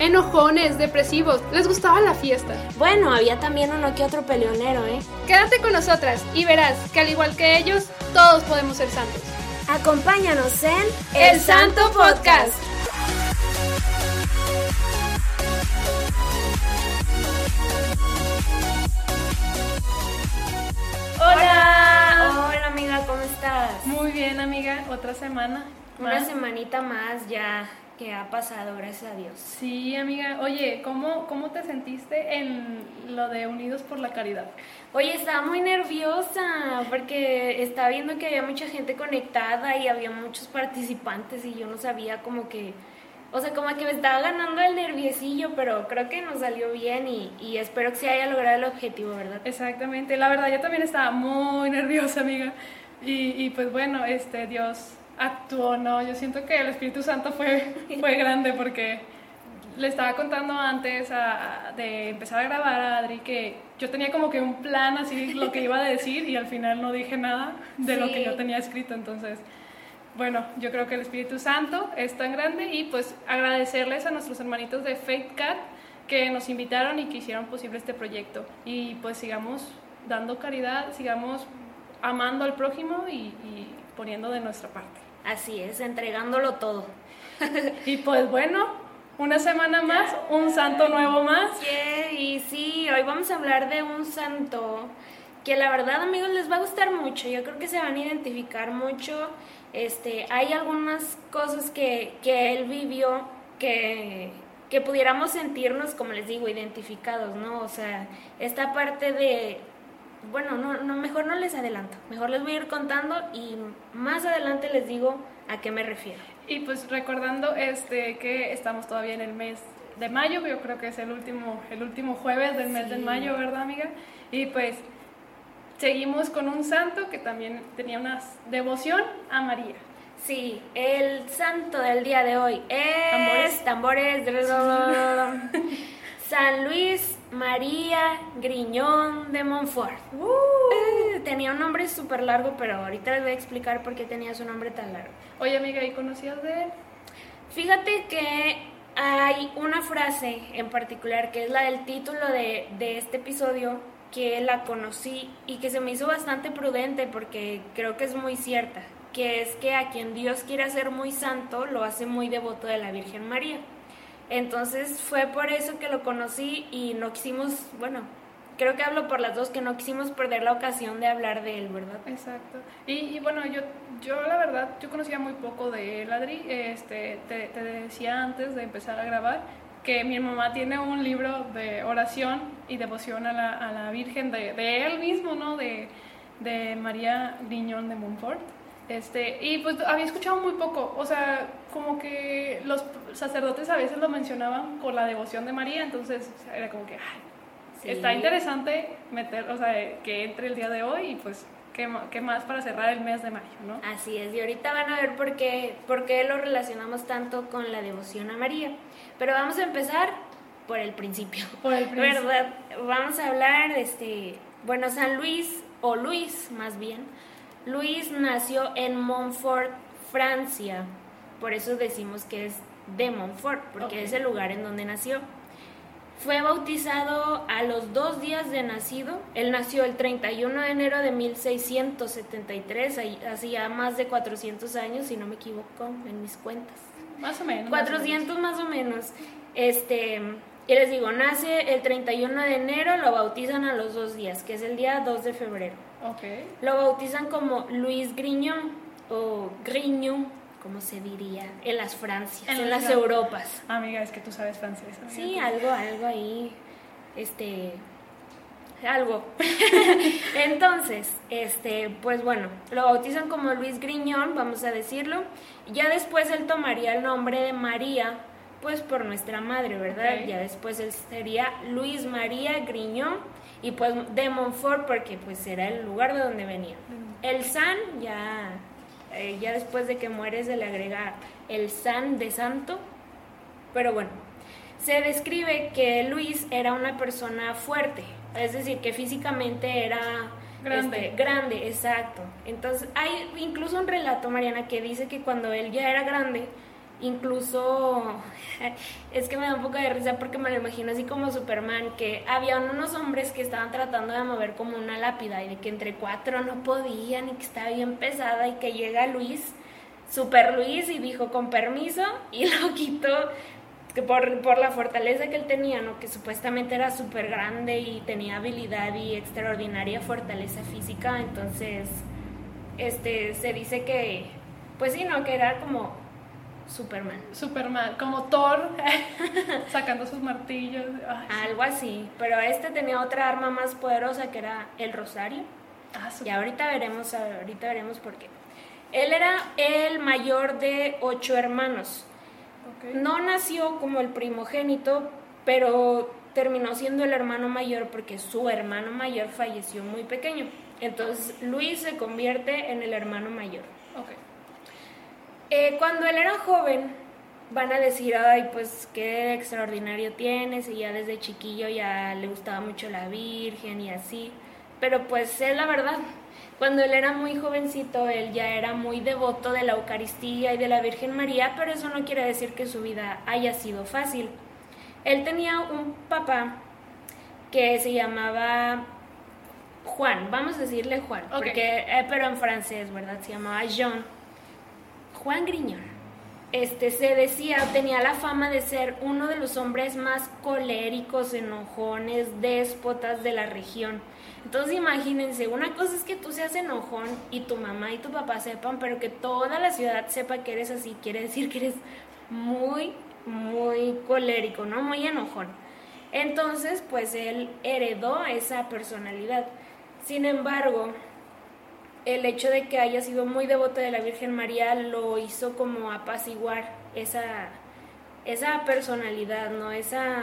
Enojones, depresivos, les gustaba la fiesta. Bueno, había también uno que otro peleonero, ¿eh? Quédate con nosotras y verás que al igual que ellos, todos podemos ser santos. Acompáñanos en El Santo Podcast. Hola. Hola, amiga, ¿cómo estás? Muy bien, amiga, otra semana. Una más. semanita más ya que ha pasado, gracias a Dios. Sí, amiga. Oye, ¿cómo, ¿cómo te sentiste en lo de Unidos por la Caridad? Oye, estaba muy nerviosa porque estaba viendo que había mucha gente conectada y había muchos participantes y yo no sabía como que, o sea, como que me estaba ganando el nerviosillo, pero creo que nos salió bien y, y espero que se haya logrado el objetivo, ¿verdad? Exactamente. La verdad, yo también estaba muy nerviosa, amiga. Y, y pues bueno, este Dios actuó, ¿no? Yo siento que el Espíritu Santo fue, fue grande porque le estaba contando antes a- a- de empezar a grabar a Adri que yo tenía como que un plan así lo que iba a decir y al final no dije nada de lo que yo tenía escrito, entonces bueno, yo creo que el Espíritu Santo es tan grande y pues agradecerles a nuestros hermanitos de Faith Cat que nos invitaron y que hicieron posible este proyecto y pues sigamos dando caridad, sigamos amando al prójimo y, y poniendo de nuestra parte. Así es, entregándolo todo. Y pues bueno, una semana más, un santo nuevo más. Yeah, y sí, hoy vamos a hablar de un santo que la verdad, amigos, les va a gustar mucho. Yo creo que se van a identificar mucho. Este, hay algunas cosas que, que él vivió que, que pudiéramos sentirnos, como les digo, identificados, ¿no? O sea, esta parte de, bueno, no, no, mejor no les adelanto, mejor les voy a ir contando y más adelante les digo a qué me refiero. Y pues recordando este que estamos todavía en el mes de mayo, yo creo que es el último, el último jueves del mes de mayo, ¿verdad, amiga? Y pues seguimos con un santo que también tenía una devoción a María. Sí, el santo del día de hoy es tambores, San Luis María Griñón de Montfort. Eh, tenía un nombre súper largo, pero ahorita les voy a explicar por qué tenía su nombre tan largo. Oye, amiga, ¿y conocías de él? Fíjate que hay una frase en particular que es la del título de, de este episodio que la conocí y que se me hizo bastante prudente porque creo que es muy cierta, que es que a quien Dios quiere hacer muy santo lo hace muy devoto de la Virgen María. Entonces fue por eso que lo conocí y no quisimos, bueno, creo que hablo por las dos, que no quisimos perder la ocasión de hablar de él, ¿verdad? Exacto. Y, y bueno, yo, yo la verdad, yo conocía muy poco de él, Adri. Este, te, te decía antes de empezar a grabar que mi mamá tiene un libro de oración y devoción a la, a la Virgen de, de él mismo, ¿no? De, de María Griñón de Montfort. Este, y pues había escuchado muy poco, o sea, como que los sacerdotes a veces lo mencionaban con la devoción de María, entonces era como que, ay, Sí. Está interesante meter, o sea, que entre el día de hoy y pues qué, qué más para cerrar el mes de mayo, ¿no? Así es, y ahorita van a ver por qué, por qué lo relacionamos tanto con la devoción a María. Pero vamos a empezar por el principio. Por el principio. ¿Verdad? Vamos a hablar, este, bueno, San Luis, o Luis más bien. Luis nació en Montfort, Francia. Por eso decimos que es de Montfort, porque es el lugar en donde nació. Fue bautizado a los dos días de nacido. Él nació el 31 de enero de 1673, ahí- hacía más de 400 años, si no me equivoco, en mis cuentas. Más o menos. más o 400 más o menos. Este, y les digo, nace el 31 de enero, lo bautizan a los dos días, que es el día 2 de febrero. menos. Ok. Lo bautizan como Luis Grignon o Grignon, como se diría, en las Francias, en, En las Europas. Amiga, es que tú sabes francés. amiga. Sí, algo, algo ahí, este, algo. Entonces, este, pues bueno, lo bautizan como Luis Griñón, vamos a decirlo. Ya después él tomaría el nombre de María pues por nuestra madre, ¿verdad? Ya después él sería Luis María Griñón y pues de Montfort porque pues era el lugar de donde venía. El San ya, eh, ya después de que muere se le agrega el San de Santo, pero bueno, se describe que Luis era una persona fuerte, es decir, que físicamente era Grande. este, grande, exacto. Entonces hay incluso un relato, Mariana, que dice que cuando él ya era grande, incluso es que me da un poco de risa porque me lo imagino así como Superman, que había unos hombres que estaban tratando de mover como una lápida y de que entre cuatro no podían y que estaba bien pesada y que llega Luis, Super Luis, y dijo con permiso y lo quitó que por, por la fortaleza que él tenía, ¿no? que supuestamente era súper grande y tenía habilidad y extraordinaria fortaleza física, entonces este, se dice que, pues sí, ¿no? que era como Superman. Superman, como Thor, sacando sus martillos. Ay. Algo así, pero este tenía otra arma más poderosa que era el rosario. Ah, Y ahorita veremos, ahorita veremos por qué. Él era el mayor de ocho hermanos. No nació como el primogénito, pero terminó siendo el hermano mayor porque su hermano mayor falleció muy pequeño. Entonces Luis se convierte en el hermano mayor. Ok. Eh, cuando él era joven, van a decir, ay, pues qué extraordinario tienes, y ya desde chiquillo ya le gustaba mucho la Virgen y así. Pero pues es la verdad, cuando él era muy jovencito, él ya era muy devoto de la Eucaristía y de la Virgen María, pero eso no quiere decir que su vida haya sido fácil. Él tenía un papá que se llamaba Juan, vamos a decirle Juan, porque, eh, pero en francés, ¿verdad? Se llamaba Jean. Juan Griñón. Este se decía, tenía la fama de ser uno de los hombres más coléricos, enojones, déspotas de la región. Entonces imagínense, una cosa es que tú seas enojón y tu mamá y tu papá sepan, pero que toda la ciudad sepa que eres así, quiere decir que eres muy, muy colérico, ¿no? Muy enojón. Entonces, pues él heredó esa personalidad. Sin embargo, el hecho de que haya sido muy devoto de la Virgen María lo hizo como apaciguar esa, esa personalidad, ¿no? Esa,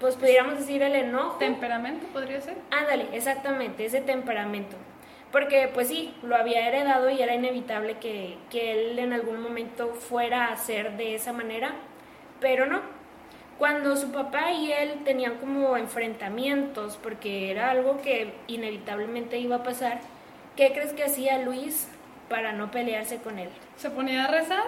pues pudiéramos decir el enojo. ¿Temperamento podría ser? Ándale, exactamente, ese temperamento. Porque pues sí, lo había heredado y era inevitable que, que él en algún momento fuera a ser de esa manera, pero no. Cuando su papá y él tenían como enfrentamientos, porque era algo que inevitablemente iba a pasar, ¿qué crees que hacía Luis para no pelearse con él? ¿Se ponía a rezar?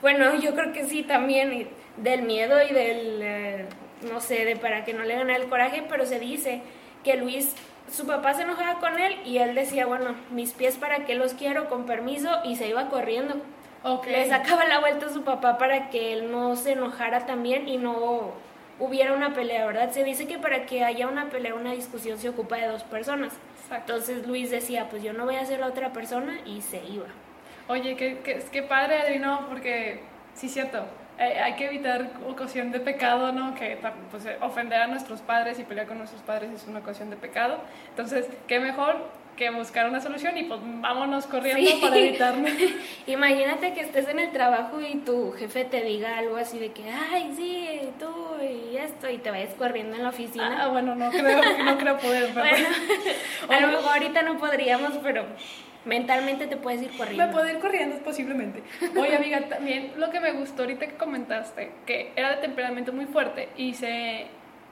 Bueno, yo creo que sí también, del miedo y del, eh, no sé, de para que no le ganara el coraje, pero se dice que Luis, su papá se enojaba con él y él decía, bueno, mis pies para qué los quiero, con permiso, y se iba corriendo. Ok. Le sacaba la vuelta a su papá para que él no se enojara también y no hubiera una pelea, ¿verdad? Se dice que para que haya una pelea, una discusión se ocupa de dos personas. Exacto. Entonces Luis decía, pues yo no voy a ser la otra persona y se iba. Oye, qué, qué, qué padre, Adri, ¿no? Porque, sí, cierto, eh, hay que evitar ocasión de pecado, ¿no? Que pues, eh, ofender a nuestros padres y pelear con nuestros padres es una ocasión de pecado. Entonces, qué mejor que buscar una solución y pues vámonos corriendo Sí. para evitarlo. Imagínate que estés en el trabajo y tu jefe te diga algo así de que, ay, sí, tú y esto, y te vayas corriendo en la Ah, oficina. bueno, no creo, no creo poder, pero bueno, a lo mejor ahorita no podríamos, pero mentalmente te puedes ir corriendo. me puedo ir corriendo posiblemente. Oye, amiga, también lo que me gustó ahorita que comentaste, que era de temperamento muy fuerte y se,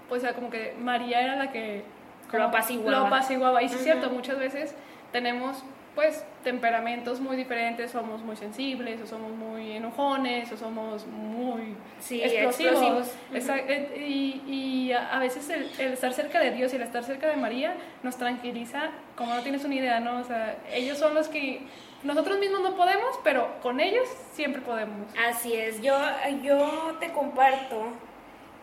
pues era como que María era la que Lo apaciguaba. Lo apaciguaba. Y sí es cierto, muchas veces tenemos pues temperamentos muy diferentes, somos muy sensibles, o somos muy enojones, o somos muy Sí, explosivos. explosivos. Esa- eh, y, a veces el, el estar cerca de Dios y el estar cerca de María nos tranquiliza, como no tienes una idea, ¿no? O sea, ellos son los que nosotros mismos no podemos, pero con ellos siempre podemos. Así es, yo, yo te comparto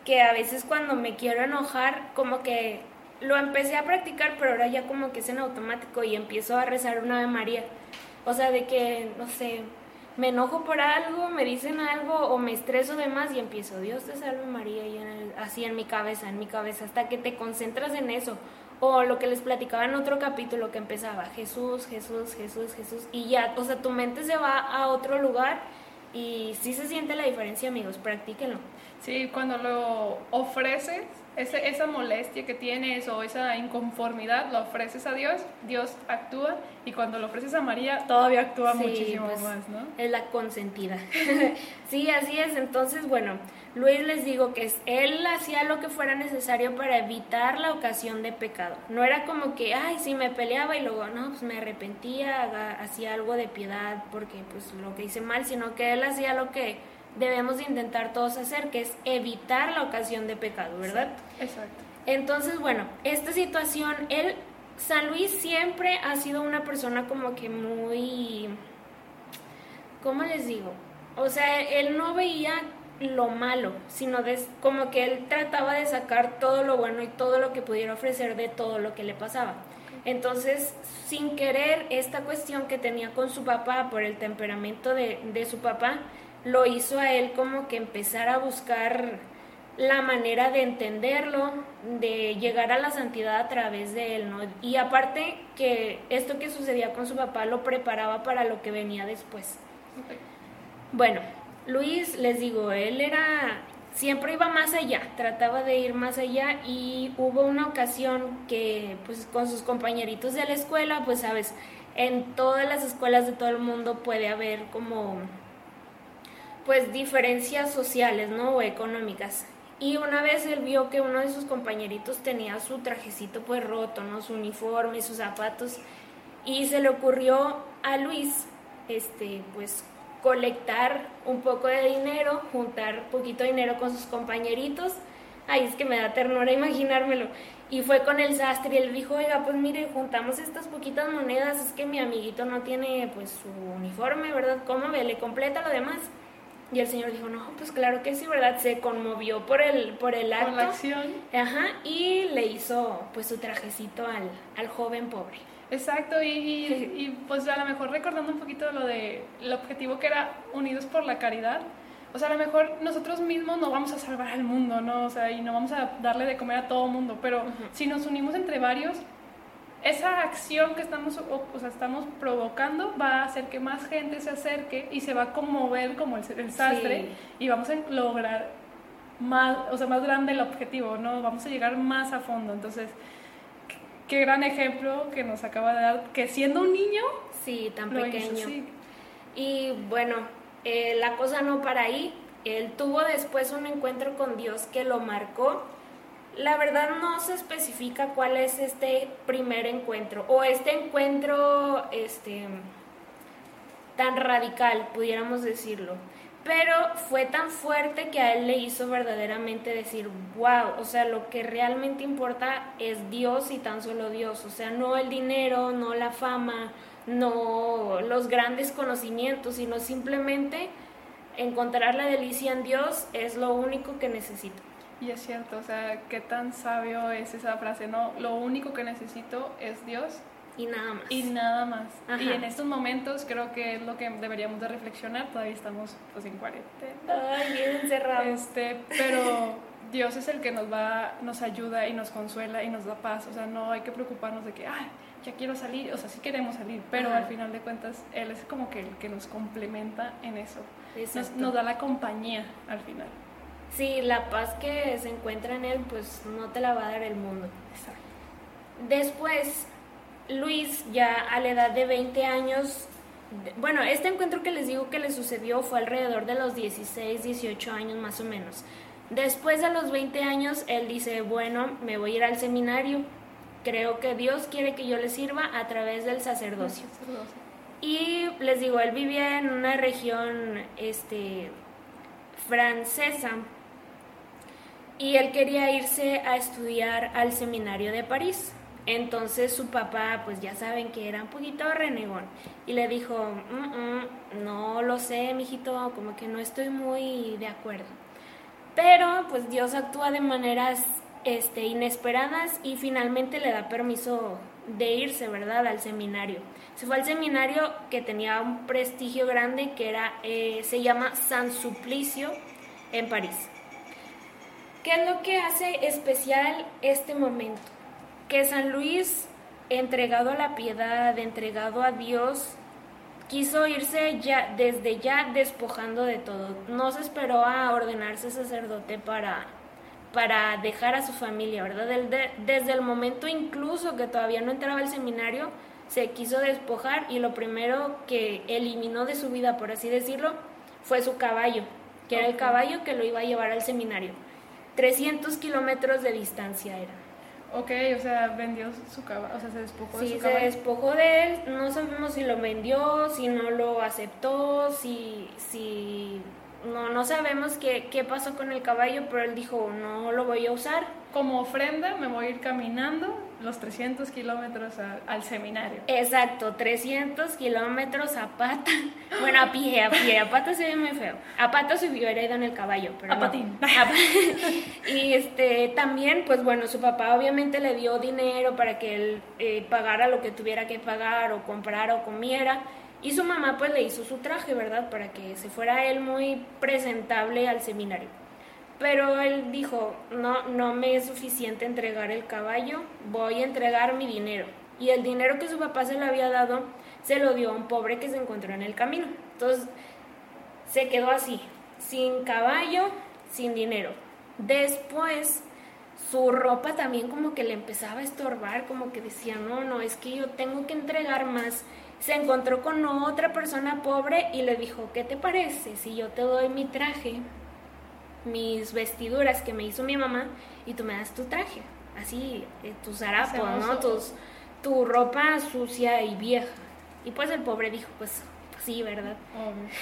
que a veces cuando me quiero enojar, como que lo empecé a practicar, pero ahora ya como que es en automático y empiezo a rezar una Ave María. O sea, de que, no sé, me enojo por algo, me dicen algo o me estreso de más y empiezo, Dios te salve María, y así en mi cabeza, en mi cabeza, hasta que te concentras en eso. O lo que les platicaba en otro capítulo que empezaba, Jesús, Jesús, Jesús, Jesús, y ya, o sea, tu mente se va a otro lugar Y sí se siente la diferencia, amigos, practíquenlo. Sí, cuando lo ofreces, ese, esa molestia que tienes o esa inconformidad, lo ofreces a Dios, Dios actúa y cuando lo ofreces a María, todavía actúa Sí, muchísimo pues, más, ¿no? Es la consentida. sí, así es. Entonces, bueno, Luis les digo que es- él hacía lo que fuera necesario para evitar la ocasión de pecado. No era como que, ay, sí me peleaba y luego, no, pues me arrepentía, hacía algo de piedad porque pues lo que hice mal, sino que él hacía lo que debemos de intentar todos hacer, que es evitar la ocasión de pecado, ¿verdad? Exacto. Entonces, bueno, esta situación, él, San Luis siempre ha sido una persona como que muy, ¿cómo les digo? O sea, él no veía lo malo, sino des- como que él trataba de sacar todo lo bueno y todo lo que pudiera ofrecer de todo lo que le pasaba. Entonces, sin querer, esta cuestión que tenía con su papá por el temperamento de, de su papá, lo hizo a él como que empezar a buscar la manera de entenderlo, de llegar a la santidad a través de él, ¿no? Y aparte que esto que sucedía con su papá lo preparaba para lo que venía después. Bueno, Luis, les digo, él era, siempre iba más allá, trataba de ir más allá y hubo una ocasión que, pues, con sus compañeritos de la escuela, pues, sabes, en todas las escuelas de todo el mundo puede haber como, pues, diferencias sociales, ¿no? O económicas. Y una vez él vio que uno de sus compañeritos tenía su trajecito pues roto, ¿no? Su uniforme, sus zapatos. Y se le ocurrió a Luis, este, pues colectar un poco de dinero, juntar poquito dinero con sus compañeritos. Ay, es que me da ternura imaginármelo. Y fue con el sastre y él dijo, oiga, pues mire, juntamos estas poquitas monedas, es que mi amiguito no tiene pues su uniforme, ¿verdad? ¿Cómo ve? ¿Le completa lo demás? Y el señor dijo, no, pues claro que sí, ¿verdad? Se conmovió por el, por el acto. Con la acción. Ajá, y le hizo pues su trajecito al, al joven pobre. Exacto, y, y, y, pues a lo mejor recordando un poquito lo de el objetivo que era unidos por la caridad, o sea, a lo mejor nosotros mismos no vamos a salvar al mundo, ¿no? O sea, y no vamos a darle de comer a todo el mundo, pero si nos unimos entre varios, esa acción que estamos, o, sea, estamos provocando va a hacer que más gente se acerque y se va a conmover como el, el sastre Sí. y vamos a lograr más, o sea, más grande el objetivo, ¿no? Vamos a llegar más a fondo. Entonces, qué- gran ejemplo que nos acaba de dar, que siendo un niño Sí, tan pequeño. hizo, sí. Y bueno, eh, la cosa no para ahí. Él tuvo después un encuentro con Dios que lo marcó. La verdad no se especifica cuál es este primer encuentro o este encuentro este tan radical, pudiéramos decirlo. Pero fue tan fuerte que a él le hizo verdaderamente decir, wow, o sea, lo que realmente importa es Dios y tan solo Dios, o sea, no el dinero, no la fama, no los grandes conocimientos, sino simplemente encontrar la delicia en Dios es lo único que necesito. Y es cierto, o sea, qué tan sabio es esa frase, ¿no? Lo único que necesito es Dios Y nada más. y nada más. Ajá. Y en estos momentos creo que es lo que deberíamos de reflexionar, todavía estamos pues en cuarentena. Ay, bien encerrado. Este, pero Dios es el que nos va, nos ayuda y nos consuela y nos da paz. O sea, no hay que preocuparnos de que, ay, ya quiero salir. O sea, sí queremos salir, pero Ajá. al final de cuentas Él es como que el que nos complementa en eso. Nos da la compañía al final. Sí, la paz que se encuentra en él, pues no te la va a dar el mundo. Exacto. Después, Luis, ya a la edad de 20 años, bueno, este encuentro que les digo que le sucedió fue alrededor de los 16, 18 años más o menos. Después de los 20 años, él dice, bueno, me voy a ir al seminario. Creo que Dios quiere que yo le sirva a través del sacerdocio. Y les digo, él vivía en una región este, francesa y él quería irse a estudiar al seminario de París. Entonces su papá, pues ya saben que era un poquito renegón y le dijo, "Mm, mm, no lo sé, mijito, como que no estoy muy de acuerdo. Pero pues Dios actúa de maneras este, inesperadas y finalmente le da permiso de irse, ¿verdad?, al seminario. Se fue al seminario que tenía un prestigio grande que era, eh, se llama San Suplicio en París. ¿Qué es lo que hace especial este momento? Que San Luis, entregado a la piedad, entregado a Dios, quiso irse ya desde ya despojando de todo. No se esperó a ordenarse sacerdote para para dejar a su familia, ¿verdad? desde el momento incluso que todavía no entraba al seminario, se quiso despojar y lo primero que eliminó de su vida, por así decirlo, fue su caballo, que era el caballo que lo iba a llevar al seminario. 300 kilómetros de distancia era. Ok, o sea, vendió su caballo, o sea, se despojó de su caballo. Sí, se despojó de él, no sabemos si lo vendió, si no lo aceptó, si, si no, no sabemos qué, qué pasó con el caballo, pero él dijo, no lo voy a usar. Como ofrenda me voy a ir caminando los 300 kilómetros al seminario. Exacto, 300 kilómetros a pata. Bueno, a pie, a pie, a pata se ve muy feo. A pata se hubiera ido en el caballo, pero a patín. y este, también, pues bueno, su papá obviamente le dio dinero para que él eh, pagara lo que tuviera que pagar o comprara o comiera. Y su mamá pues le hizo su traje, ¿verdad? Para que se fuera él muy presentable al seminario. Pero él dijo, no, no me es suficiente entregar el caballo, voy a entregar mi dinero. Y el dinero que su papá se le había dado, se lo dio a un pobre que se encontró en el camino. Entonces, se quedó así, sin caballo, sin dinero. Después, su ropa también como que le empezaba a estorbar, como que decía, no, no, es que yo tengo que entregar más se encontró con otra persona pobre y le dijo, ¿qué te parece si yo te doy mi traje, mis vestiduras que me hizo mi mamá y tú me das tu traje? Así, eh, tus harapos, ¿no? Tus, tu ropa sucia y vieja. Y pues el pobre dijo, pues sí, ¿verdad?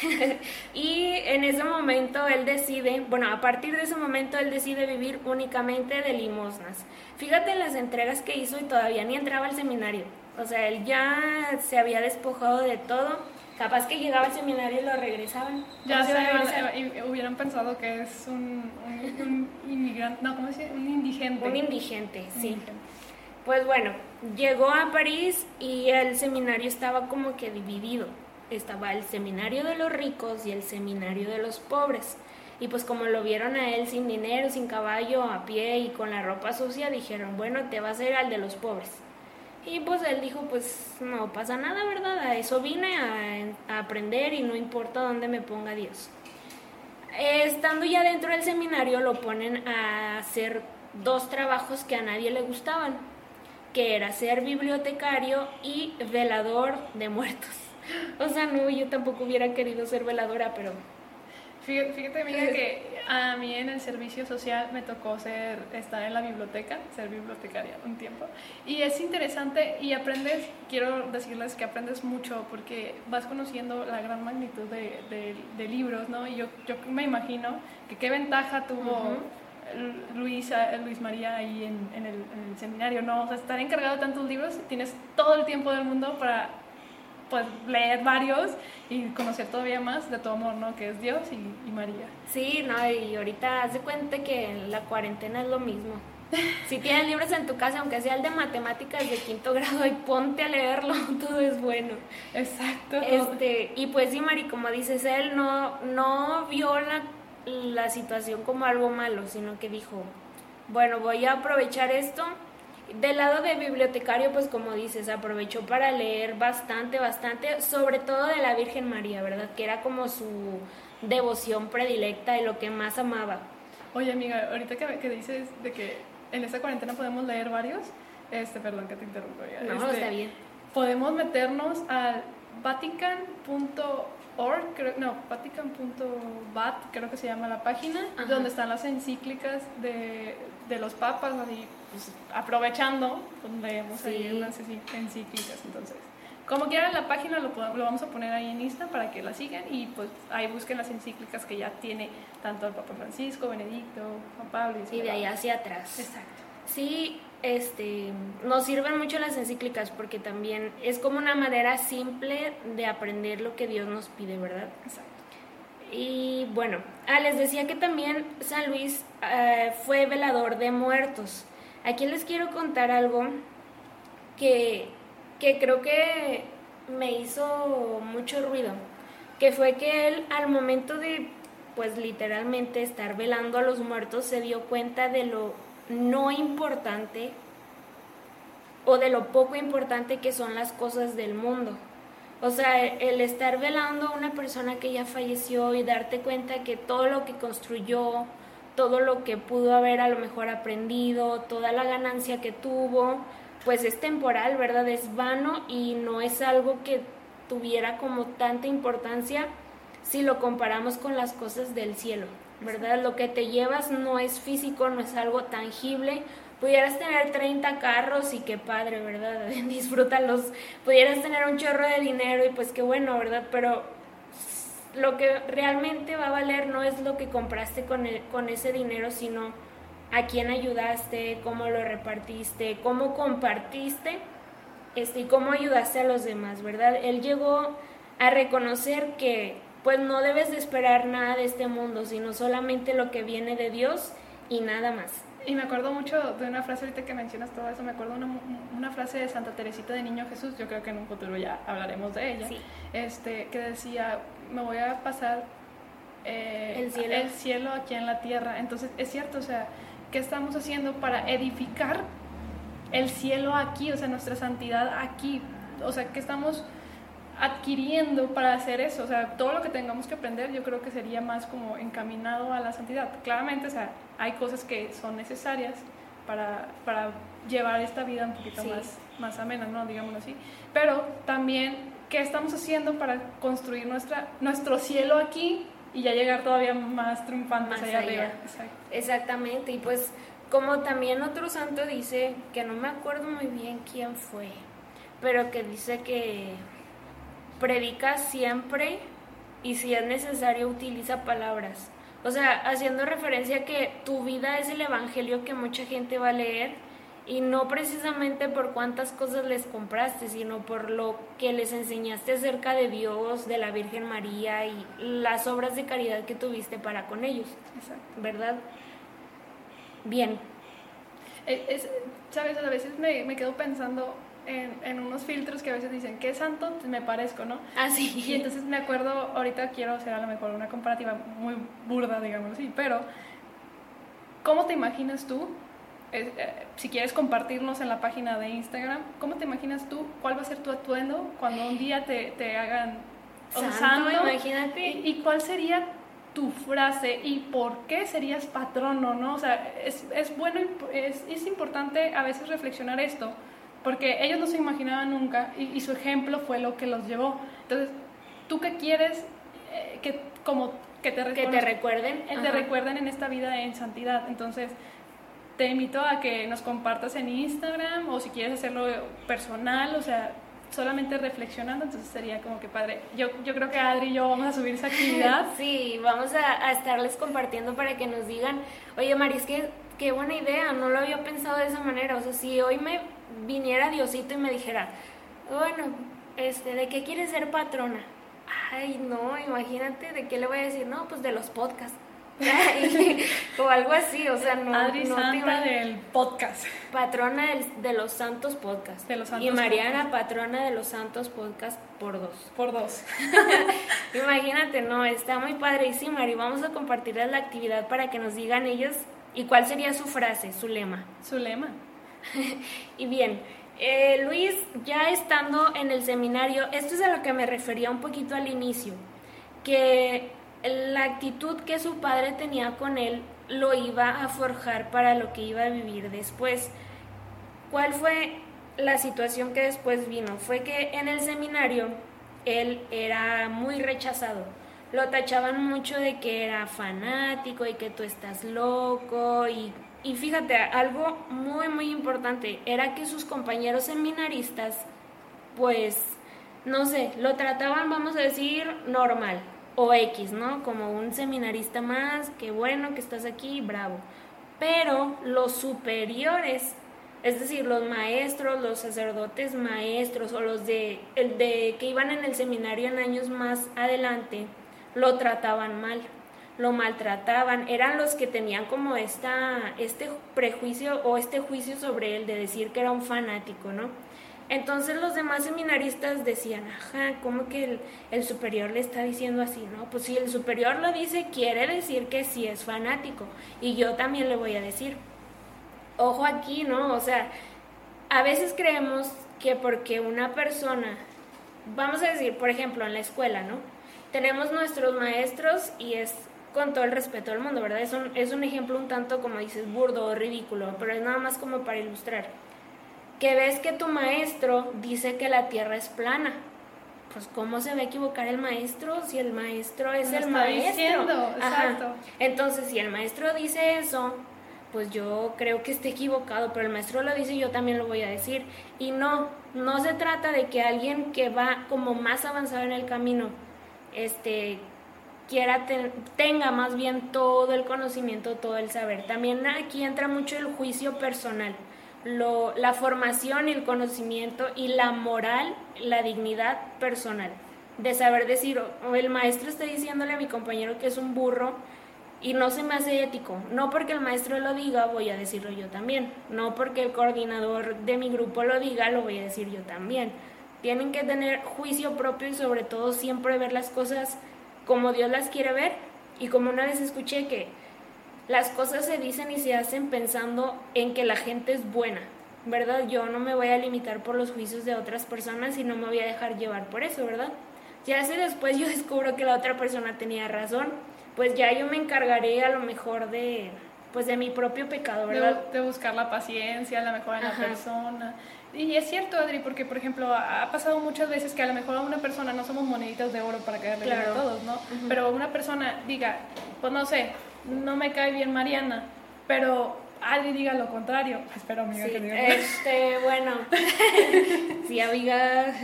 y en ese momento él decide, bueno, a partir de ese momento él decide vivir únicamente de limosnas. Fíjate en las entregas que hizo y todavía ni entraba al seminario. O sea, él ya se había despojado de todo. Capaz que llegaba al seminario y lo regresaban. Ya se eh, hubieran pensado que es un, inmigrante, no, ¿cómo se dice? Un indigente. Un indigente, sí. Pues bueno, llegó a París y el seminario estaba como que dividido. Estaba el seminario de los ricos y el seminario de los pobres. Y pues como lo vieron a él sin dinero, sin caballo, a pie y con la ropa sucia, dijeron, bueno, te vas a ir al de los pobres. Y pues él dijo, pues no pasa nada, ¿verdad? A eso vine a, aprender y no importa dónde me ponga Dios. Estando ya dentro del seminario lo ponen a hacer dos trabajos que a nadie le gustaban, que era ser bibliotecario y velador de muertos. O sea, no, yo tampoco hubiera querido ser veladora, pero Fíjate, amiga, que a mí en el servicio social me tocó ser, estar en la biblioteca, ser bibliotecaria un tiempo. Y es interesante y aprendes, quiero decirles que aprendes mucho porque vas conociendo la gran magnitud de, de, libros, ¿no? Y yo, yo me imagino que qué ventaja tuvo Luisa, Luis María ahí en, en, el, en, el, seminario, ¿no? O sea, estar encargado de tantos libros, tienes todo el tiempo del mundo para pues leer varios y conocer todavía más de tu amor, ¿no? Que es Dios y, María. Sí, no, y ahorita haz de cuenta que la cuarentena es lo mismo. Si tienes libros en tu casa, aunque sea el de matemáticas de quinto grado, y ponte a leerlo, todo es bueno. Exacto. Este, y pues sí, Mari, como dices, él no, no vio la, la situación como algo malo, sino que dijo, bueno, voy a aprovechar esto del lado de bibliotecario, pues como dices, aprovechó para leer bastante, bastante, sobre todo de la Virgen María, ¿verdad? Que era como su devoción predilecta y lo que más amaba. Oye, amiga, ahorita que, dices de que en esta cuarentena podemos leer varios, este, perdón que te interrumpo. No, este, está bien. Podemos meternos al vatican.org, no, vatican.bat, creo que se llama la página, donde están las encíclicas de, de los papas, así pues, aprovechando, pues, leemos ahí unas encíclicas, entonces. Como quieran la página lo, lo, vamos a poner ahí en Insta para que la sigan y pues ahí busquen las encíclicas que ya tiene tanto el Papa Francisco, Benedicto, Juan Pablo y, y de ahí hacia atrás. Exacto. Sí, este, nos sirven mucho las encíclicas porque también es como una manera simple de aprender lo que Dios nos pide, ¿verdad? Exacto. Y bueno, ah, les decía que también San Luis eh, fue velador de muertos. Aquí les quiero contar algo que, que creo que me hizo mucho ruido, que fue que él al momento de, pues literalmente estar velando a los muertos, se dio cuenta de lo no importante o de lo poco importante que son las cosas del mundo. O sea, el estar velando a una persona que ya falleció y darte cuenta que todo lo que construyó, todo lo que pudo haber a lo mejor aprendido, toda la ganancia que tuvo, pues es temporal, ¿verdad? Es vano y no es algo que tuviera como tanta importancia si lo comparamos con las cosas del cielo, ¿verdad? Lo que te llevas no es físico, no es algo tangible, pudieras tener 30 carros y qué padre, ¿verdad? Disfrútalos. Pudieras tener un chorro de dinero y pues qué bueno, ¿verdad? Pero lo que realmente va a valer no es lo que compraste con, con ese dinero, sino a quién ayudaste, cómo lo repartiste, cómo compartiste este, y cómo ayudaste a los demás, ¿verdad? Él llegó a reconocer que pues no debes de esperar nada de este mundo, sino solamente lo que viene de Dios y nada más. Y me acuerdo mucho de una frase ahorita que mencionas todo eso, me acuerdo una, una frase de Santa Teresita de Niño Jesús, yo creo que en un futuro ya hablaremos de ella, este, que decía, me voy a pasar eh, el, cielo. el cielo aquí en la tierra. Entonces es cierto, o sea, ¿qué estamos haciendo para edificar el cielo aquí, o sea, nuestra santidad aquí? O sea, ¿qué estamos adquiriendo para hacer eso. O sea, todo lo que tengamos que aprender yo creo que sería más como encaminado a la santidad. Claramente, o sea, hay cosas que son necesarias para, para llevar esta vida un poquito más, más amena, ¿no? Digámoslo así. Pero también, ¿qué estamos haciendo para construir nuestra, nuestro cielo aquí y ya llegar todavía más triunfantes allá, arriba? Exactamente. Y pues, como también otro santo dice, que no me acuerdo muy bien quién fue, pero que dice que predica siempre y si es necesario utiliza palabras. O sea, haciendo referencia a que tu vida es el evangelio que mucha gente va a leer y no precisamente por cuántas cosas les compraste, sino por lo que les enseñaste acerca de Dios, de la Virgen María y las obras de caridad que tuviste para con ellos. ¿Verdad? Bien. Es, Sabes, a veces me, me quedo pensando, en, unos filtros que a veces dicen, ¿qué santo me parezco, no? Ah, sí. Y entonces me acuerdo, ahorita quiero hacer a lo mejor una comparativa muy burda, digamos así, pero ¿cómo te imaginas tú? Eh, si quieres compartirnos en la página de Instagram, ¿cómo te imaginas tú cuál va a ser tu atuendo cuando un día te, te hagan un santo? imagínate. ¿Y, ¿Y, cuál sería tu frase y por qué serías patrono, no? O sea, es, es bueno, es, es importante a veces reflexionar esto porque ellos no se imaginaban nunca y, su ejemplo fue lo que los llevó. Entonces, ¿tú qué quieres eh, que, como, que, te, que te recuerden? Eh, te recuerden en esta vida en santidad. Entonces, te invito a que nos compartas en Instagram o si quieres hacerlo personal, o sea, solamente reflexionando, entonces sería como que padre. Yo, yo creo que Adri y yo vamos a subir esa actividad. Sí, vamos a, a estarles compartiendo para que nos digan, oye Maris, qué, qué buena idea, no lo había pensado de esa manera. O sea, si hoy me viniera Diosito y me dijera, bueno, este, ¿de qué quieres ser patrona? Ay, no, imagínate, ¿de qué le voy a decir? No, pues de los podcasts. o algo así, o sea, no. Adri Santa del podcast. Patrona de los Santos Podcast. De los Santos y Mariana, patrona de los Santos Podcast por dos. Por dos. Imagínate, no, está muy padrísima y vamos a compartirles la actividad para que nos digan ellos y cuál sería su frase, su lema. Su lema. y bien, eh, Luis, ya estando en el seminario, esto es a lo que me refería un poquito al inicio, que la actitud que su padre tenía con él lo iba a forjar para lo que iba a vivir después. ¿Cuál fue la situación que después vino? Fue que en el seminario él era muy rechazado. Lo tachaban mucho de que era fanático y que tú estás loco y y fíjate, algo muy, muy importante era que sus compañeros seminaristas, pues, no sé, lo trataban, vamos a decir, normal o X, ¿no? Como un seminarista más, qué bueno que estás aquí, bravo. Pero los superiores, es decir, los maestros, los sacerdotes maestros o los de, de que iban en el seminario en años más adelante, lo trataban mal lo maltrataban, eran los que tenían como esta, este prejuicio o este juicio sobre él de decir que era un fanático, ¿no? Entonces los demás seminaristas decían, ajá, ¿cómo que el, superior le está diciendo así? No, pues si el superior lo dice, quiere decir que sí es fanático. Y yo también le voy a decir, ojo aquí, ¿no? O sea, a veces creemos que porque una persona vamos a decir, por ejemplo, en la escuela, ¿no? Tenemos nuestros maestros y es con todo el respeto del mundo, ¿verdad? Es un, es un ejemplo un tanto, como dices, burdo o ridículo, pero es nada más como para ilustrar. Que ves que tu maestro dice que la Tierra es plana. Pues, ¿cómo se va a equivocar el maestro si el maestro es el maestro? Diciendo, exacto. Entonces, si el maestro dice eso, pues yo creo que esté equivocado, pero el maestro lo dice y yo también lo voy a decir. Y no, no se trata de que alguien que va como más avanzado en el camino, este, quiera tenga más bien todo el conocimiento, todo el saber. También aquí entra mucho el juicio personal, la formación el conocimiento y la moral, la dignidad personal. De saber decir, o el maestro está diciéndole a mi compañero que es un burro y no se me hace ético. No porque el maestro lo diga, voy a decirlo yo también. No porque el coordinador de mi grupo lo diga, lo voy a decir yo también. Tienen que tener juicio propio y sobre todo siempre ver las cosas como Dios las quiere ver. Y como una vez escuché que las cosas se dicen y se hacen pensando en que la gente es buena, ¿verdad? Yo no me voy a limitar por los juicios de otras personas y no me voy a dejar llevar por eso, ¿verdad? Ya si después yo descubro que la otra persona tenía razón, pues ya yo me encargaré a lo mejor de pues de mi propio pecado, ¿verdad? De, buscar la paciencia, la mejor en la persona. Y es cierto, Adri, porque por ejemplo ha pasado muchas veces que a lo mejor a una persona no somos moneditas de oro para caerle bien a todos, ¿no? Pero una persona diga, pues no sé, no me cae bien Mariana, pero Adri diga lo contrario. Espero, amiga, que diga. Este, bueno, sí, amiga.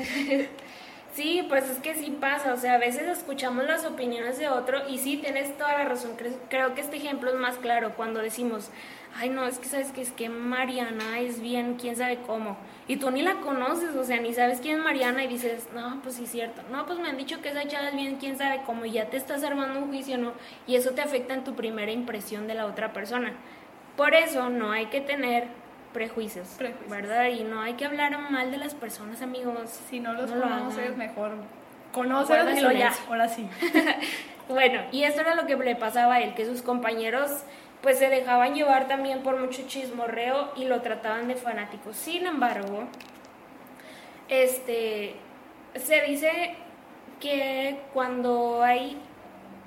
Sí, pues es que sí pasa, o sea, a veces escuchamos las opiniones de otro y sí, tienes toda la razón, creo que este ejemplo es más claro cuando decimos, ay no, es que sabes que es que Mariana es bien, quién sabe cómo, y tú ni la conoces, o sea, ni sabes quién es Mariana y dices, no, pues sí, cierto, no, pues me han dicho que esa chava es bien, quién sabe cómo, y ya te estás armando un juicio, ¿no? Y eso te afecta en tu primera impresión de la otra persona. Por eso no hay que tener prejuicios, ¿verdad? Y no hay que hablar mal de las personas, amigos. Si no los conoces, mejor conócelo ya, ahora sí. bueno, y esto era lo que le pasaba a él, que sus compañeros pues se dejaban llevar también por mucho chismorreo y lo trataban de fanático. Sin embargo, este se dice que cuando hay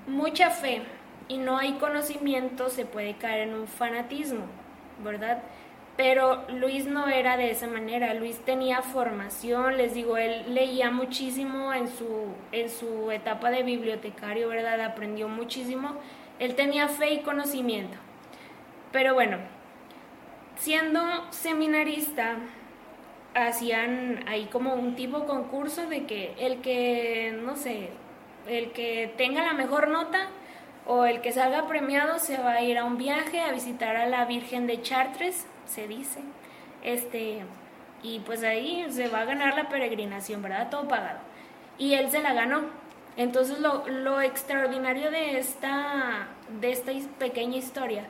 mucha fe y no hay conocimiento se puede caer en un fanatismo, ¿verdad? Pero Luis no era de esa manera, Luis tenía formación, les digo, él leía muchísimo en su, en su etapa de bibliotecario, ¿verdad? Aprendió muchísimo, él tenía fe y conocimiento. Pero bueno, siendo seminarista, hacían ahí como un tipo concurso de que el que, no sé, el que tenga la mejor nota o el que salga premiado se va a ir a un viaje a visitar a la Virgen de Chartres se dice. Este, y pues ahí se va a ganar la peregrinación, ¿verdad? Todo pagado. Y él se la ganó. Entonces lo, lo extraordinario de esta, de esta pequeña historia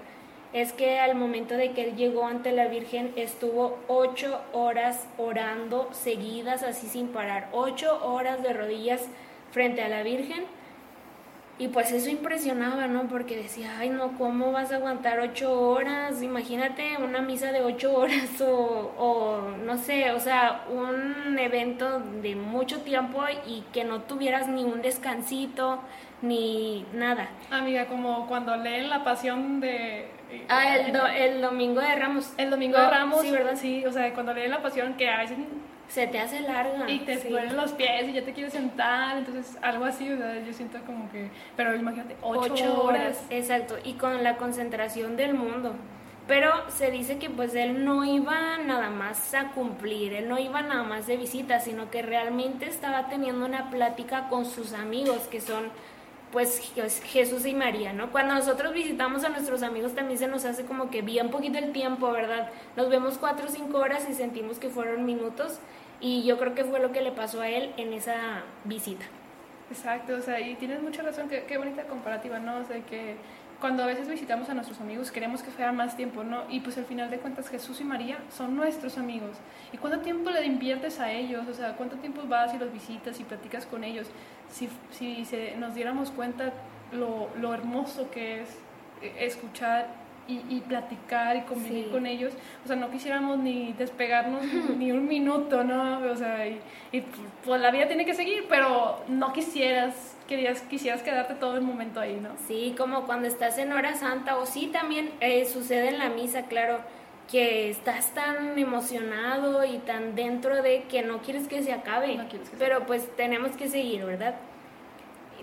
es que al momento de que él llegó ante la Virgen estuvo ocho horas orando seguidas así sin parar, ocho horas de rodillas frente a la Virgen y pues eso impresionaba, ¿no? Porque decía, ay, no, ¿cómo vas a aguantar ocho horas? Imagínate una misa de ocho horas o, o, no sé, o sea, un evento de mucho tiempo y que no tuvieras ni un descansito ni nada. Amiga, como cuando leen la pasión de... Ah, el, el domingo de Ramos. El domingo de Ramos. Sí, ¿verdad? Sí, o sea, cuando leen la pasión que a veces se te hace larga. Y te ponen los pies y ya te quieres sentar, entonces algo así, ¿verdad? Yo siento como que, pero imagínate, ocho, horas. Exacto, y con la concentración del mundo. Pero se dice que pues él no iba nada más a cumplir, él no iba nada más de visita, sino que realmente estaba teniendo una plática con sus amigos, que son pues Jesús y María, ¿no? Cuando nosotros visitamos a nuestros amigos también se nos hace como que bien poquito el tiempo, ¿verdad? Nos vemos cuatro o cinco horas y sentimos que fueron minutos y yo creo que fue lo que le pasó a él en esa visita. Exacto, o sea, y tienes mucha razón, qué, qué bonita comparativa, ¿no? O sea, que cuando a veces visitamos a nuestros amigos queremos que fuera más tiempo, ¿no? Y pues al final de cuentas Jesús y María son nuestros amigos. ¿Y cuánto tiempo le inviertes a ellos? O sea, ¿cuánto tiempo vas y los visitas y platicas con ellos? Si, si se, nos diéramos cuenta lo, lo hermoso que es eh, escuchar y, platicar y convivir con ellos. O sea, no quisiéramos ni despegarnos ni un minuto, ¿no? O sea, y, pues la vida tiene que seguir, pero no quisieras querías, quisieras quedarte todo el momento ahí, ¿no? Sí, como cuando estás en hora santa, o sí, también eh, sucede en la misa, claro, que estás tan emocionado y tan dentro de que no quieres que se acabe, pero pues tenemos que seguir, ¿verdad?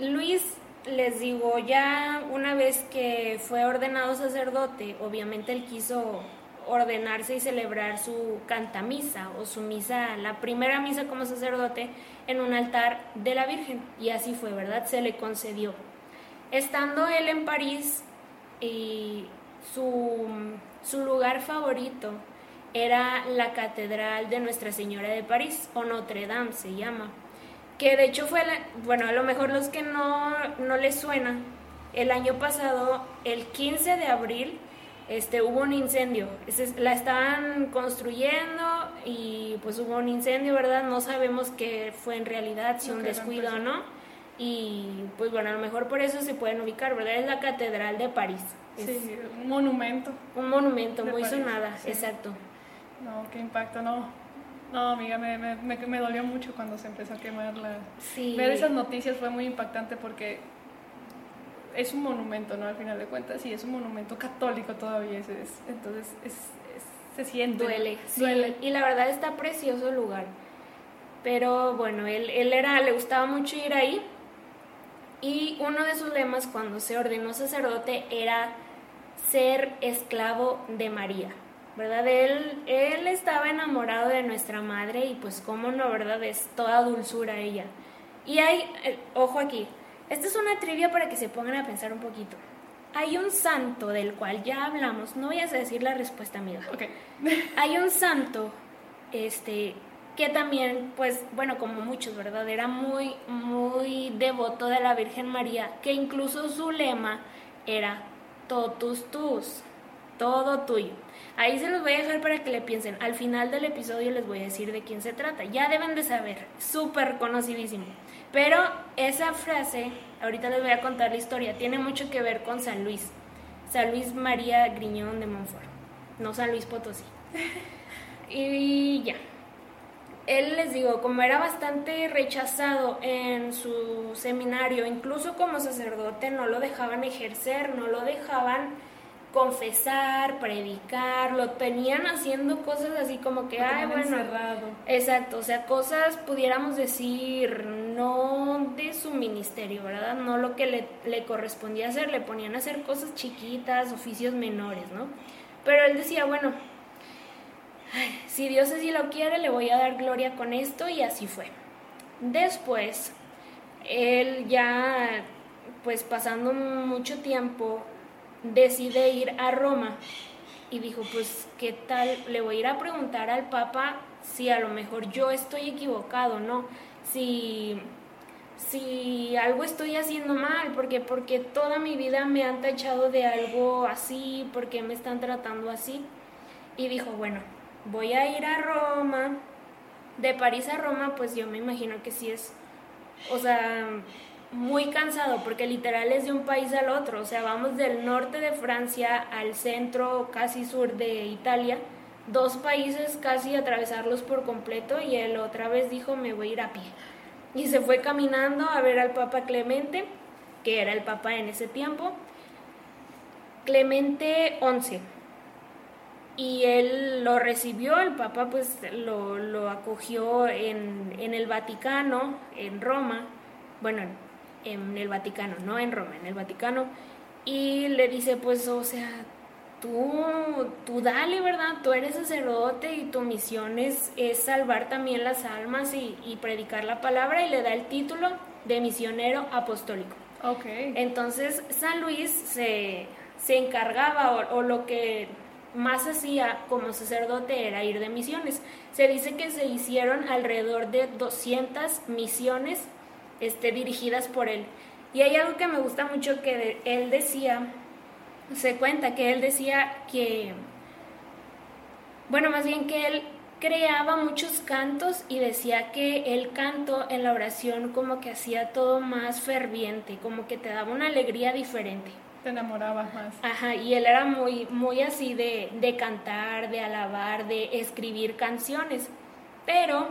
Luis, les digo, ya una vez que fue ordenado sacerdote, obviamente él quiso ordenarse y celebrar su cantamisa o su misa, la primera misa como sacerdote en un altar de la Virgen. Y así fue, ¿verdad? Se le concedió. Estando él en París, y su, su lugar favorito era la Catedral de Nuestra Señora de París, o Notre Dame se llama. Que de hecho fue, bueno, a lo mejor los que no, no les suena, el año pasado, el 15 de abril, este, hubo un incendio. La estaban construyendo y pues hubo un incendio, ¿verdad? No sabemos qué fue en realidad, si un descuido o no. Y pues bueno, a lo mejor por eso se pueden ubicar, ¿verdad? Es la Catedral de París. sí, un monumento. Un monumento, muy sonada, exacto. No, qué impacto, no. No, amiga, me, me, me, dolió mucho cuando se empezó a quemar la... Sí. Ver esas noticias fue muy impactante porque es un monumento, ¿no? Al final de cuentas, y es un monumento católico todavía, es, entonces se siente. Duele, duele. Y la verdad está precioso el lugar. Pero bueno, él, él era, le gustaba mucho ir ahí. Y uno de sus lemas cuando se ordenó sacerdote era ser esclavo de María, ¿verdad? Él, él estaba enamorado de nuestra madre y pues cómo no, ¿verdad? Es toda dulzura ella. Y hay, eh, ojo aquí, esta es una trivia para que se pongan a pensar un poquito. Hay un santo del cual ya hablamos, no voy a decir la respuesta, amiga. Okay. Hay un santo, este, que también, pues, bueno, como muchos, ¿verdad? Era muy, muy devoto de la Virgen María, que incluso su lema era totus tus, todo tuyo. Ahí se los voy a dejar para que le piensen. Al final del episodio les voy a decir de quién se trata. Ya deben de saber, súper conocidísimo. Pero esa frase, ahorita les voy a contar la historia, tiene mucho que ver con San Luis. San Luis María Griñón de Montfort, no San Luis Potosí. y ya. Él les digo, como era bastante rechazado en su seminario, incluso como sacerdote, no lo dejaban ejercer, no lo dejaban confesar, predicar, lo tenían haciendo cosas así como que, ay, bueno, exacto, o sea, cosas pudiéramos decir no de su ministerio, ¿verdad? No lo que le, le correspondía hacer, le ponían a hacer cosas chiquitas, oficios menores, ¿no? Pero él decía, bueno, si Dios así lo quiere, le voy a dar gloria con esto y así fue. Después, él ya, pues pasando mucho tiempo, decide ir a Roma y dijo, pues, ¿qué tal? Le voy a ir a preguntar al Papa si a lo mejor yo estoy equivocado, ¿no? Si, si algo estoy haciendo mal, porque, porque toda mi vida me han tachado de algo así, porque me están tratando así. Y dijo, bueno, voy a ir a Roma. De París a Roma, pues yo me imagino que sí es, o sea, muy cansado porque literal es de un país al otro, o sea, vamos del norte de Francia al centro, casi sur de Italia, dos países casi atravesarlos por completo y él otra vez dijo me voy a ir a pie. Y se fue caminando a ver al Papa Clemente, que era el Papa en ese tiempo, Clemente XI. Y él lo recibió, el Papa pues lo, acogió en, en el Vaticano, en Roma, bueno, en el Vaticano, no en Roma, en el Vaticano, y le dice, pues, o sea, tú, tú dale, ¿verdad? Tú eres sacerdote y tu misión es, es salvar también las almas y, y, predicar la palabra y le da el título de misionero apostólico. Ok. Entonces, San Luis se, se encargaba o, o lo que más hacía como sacerdote era ir de misiones. Se dice que se hicieron alrededor de 200 misiones este, dirigidas por él. Y hay algo que me gusta mucho que él decía, se cuenta que él decía que, bueno, más bien que él creaba muchos cantos y decía que el canto en la oración como que hacía todo más ferviente, como que te daba una alegría diferente. te enamoraba más. Ajá, y él era muy, muy así de, de cantar, de alabar, de escribir canciones. Pero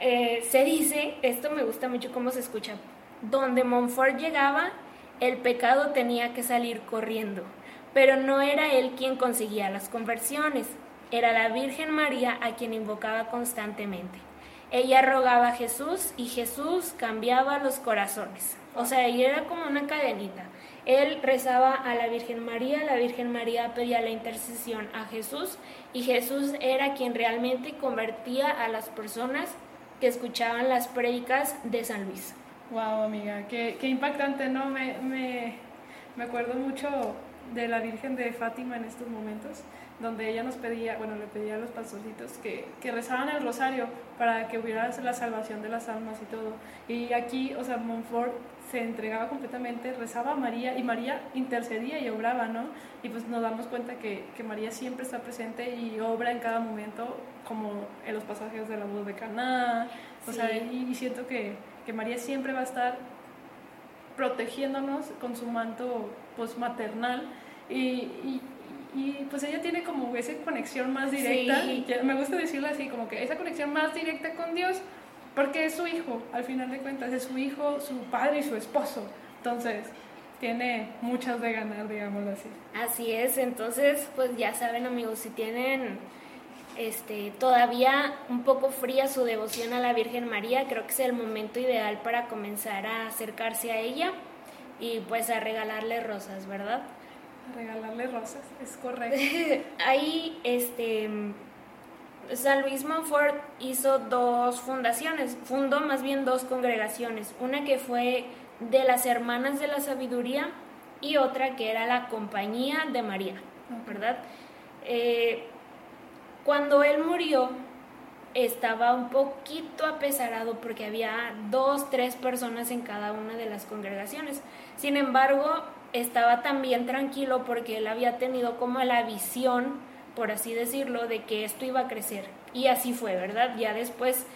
eh, se dice, esto me gusta mucho cómo se escucha, donde Montfort llegaba, el pecado tenía que salir corriendo, pero no era él quien conseguía las conversiones, era la Virgen María a quien invocaba constantemente. Ella rogaba a Jesús y Jesús cambiaba los corazones. O sea, y era como una cadenita. Él rezaba a la Virgen María, la Virgen María pedía la intercesión a Jesús y Jesús era quien realmente convertía a las personas que escuchaban las prédicas de San Luis. Wow, amiga, qué, impactante, ¿no? Me, me, me acuerdo mucho de la Virgen de Fátima en estos momentos, donde ella nos pedía, bueno, le pedía a los pastorcitos que, que rezaban el rosario para que hubiera la salvación de las almas y todo. Y aquí, o sea, Montfort se entregaba completamente, rezaba a María y María intercedía y obraba, ¿no? Y pues nos damos cuenta que, que María siempre está presente y obra en cada momento, como en los pasajes de la voz de Caná, o sea, y, y siento que, que María siempre va a estar protegiéndonos con su manto pues maternal y, y, y, pues ella tiene como esa conexión más directa, Sí. me gusta decirlo así, como que esa conexión más directa con Dios, porque es su hijo, al final de cuentas, es su hijo, su padre y su esposo. Entonces, tiene muchas de ganar, digámoslo así. Así es, entonces pues ya saben amigos, si tienen este, todavía un poco fría su devoción a la Virgen María, creo que es el momento ideal para comenzar a acercarse a ella y pues a regalarle rosas, ¿verdad? Regalarle rosas, es correcto. Ahí, este, San Luis Montfort hizo dos fundaciones, fundó más bien dos congregaciones, una que fue de las Hermanas de la Sabiduría y otra que era la Compañía de María, ¿verdad? Eh, cuando él murió, estaba un poquito apesarado porque había dos, tres personas en cada una de las congregaciones. Sin embargo, estaba también tranquilo porque él había tenido como la visión, por así decirlo, de que esto iba a crecer. Y así fue, ¿verdad? Ya después,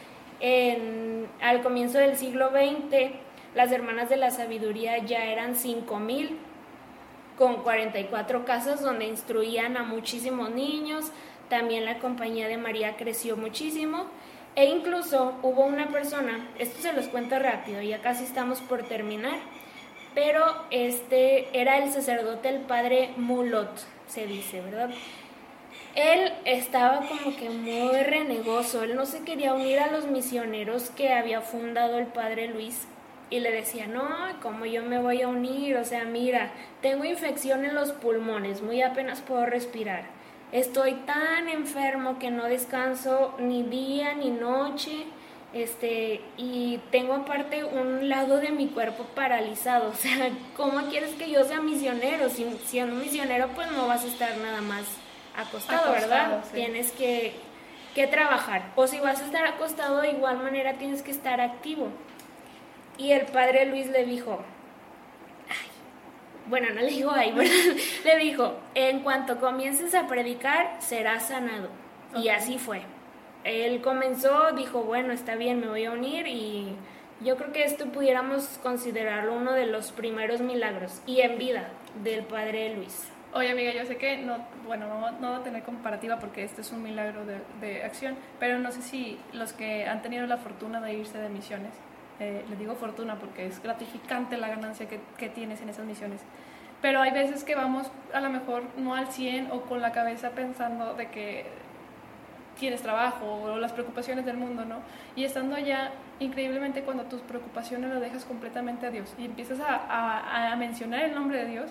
en- al comienzo del siglo XX, las hermanas de la sabiduría ya eran 5000 con 44 casas donde instruían a muchísimos niños. También la compañía de María creció muchísimo. E incluso hubo una persona, esto se los cuento rápido, ya casi estamos por terminar, pero este era el sacerdote, el padre Mulot, se dice, ¿verdad? Él estaba como que muy renegoso, él no se quería unir a los misioneros que había fundado el padre Luis y le decía, no, ¿cómo yo me voy a unir? O sea, mira, tengo infección en los pulmones, muy apenas puedo respirar. Estoy tan enfermo que no descanso ni día ni noche. Este, y tengo aparte un lado de mi cuerpo paralizado. O sea, ¿cómo quieres que yo sea misionero? Si siendo misionero, pues no vas a estar nada más acostado, Acostado, ¿verdad? sí. Tienes que, que trabajar. O si vas a estar acostado, de igual manera tienes que estar activo. Y el padre Luis le dijo, ay, bueno, no le dijo ay, ¿verdad? le dijo, en cuanto comiences a predicar, serás sanado. Y así fue. Él comenzó, dijo, bueno, está bien, me voy a unir y yo creo que esto pudiéramos considerarlo uno de los primeros milagros y en vida del padre Luis. Oye, amiga, yo sé que no, bueno, no, no va a tener comparativa porque este es un milagro de, de acción, pero no sé si los que han tenido la fortuna de irse de misiones, eh, les digo fortuna porque es gratificante la ganancia que, que tienes en esas misiones, pero hay veces que vamos a lo mejor no al 100 o con la cabeza pensando de que tienes trabajo o las preocupaciones del mundo, ¿no? Y estando allá, increíblemente cuando tus preocupaciones las dejas completamente a Dios y empiezas a, a- a mencionar el nombre de Dios,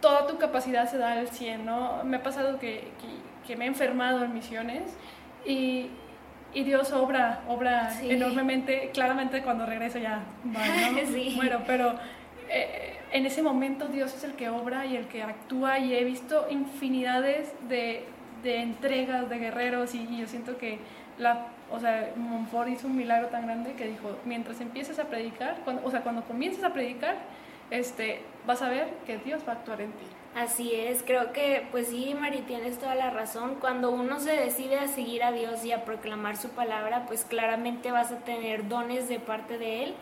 toda tu capacidad se da al 100, ¿no? Me ha pasado que, que, que me he enfermado en misiones y, y Dios obra, obra Sí. enormemente, claramente cuando regreso ya. Bueno, pero eh, en ese momento Dios es el que obra y el que actúa y he visto infinidades de, de entregas de guerreros y, y yo siento que la, o sea, Montfort hizo un milagro tan grande que dijo, mientras empieces a predicar, cuando, o sea, cuando comiences a predicar, este, vas a ver que Dios va a actuar en ti. Así es, creo que pues sí, Mari, tienes toda la razón. Cuando uno se decide a seguir a Dios y a proclamar su palabra, pues claramente vas a tener dones de parte de Él